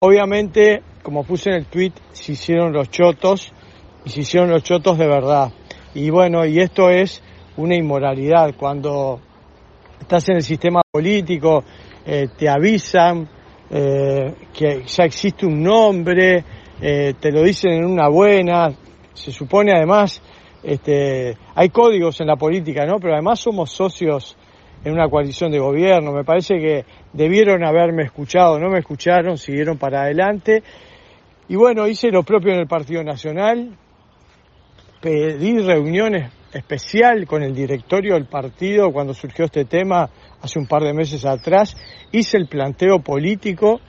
Obviamente, como puse en el tweet, se hicieron los chotos y se hicieron los chotos de verdad. Y bueno, y esto es una inmoralidad. Cuando estás en el sistema político, eh, te avisan eh, que ya existe un nombre, eh, te lo dicen en una buena, se supone además, este, hay códigos en la política, ¿no? Pero además somos socios en una coalición de gobierno. Me parece que debieron haberme escuchado, no me escucharon, siguieron para adelante. Y bueno, hice lo propio en el Partido Nacional, pedí reuniones especial con el directorio del partido cuando surgió este tema hace un par de meses atrás, hice el planteo político